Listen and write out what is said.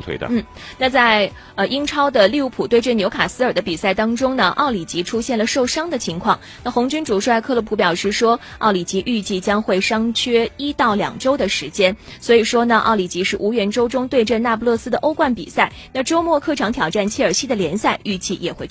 腿的。嗯，那在呃英超的利物浦对阵纽卡斯尔的比赛当中呢，奥里吉出现了受伤的情况。那红军主帅克洛普表示说，奥里吉预计将会伤缺一到两周的时间。所以说呢，奥里吉是无缘周中对阵那不勒斯的欧冠比赛。那周末客场挑战切尔西的联赛，预计也会去。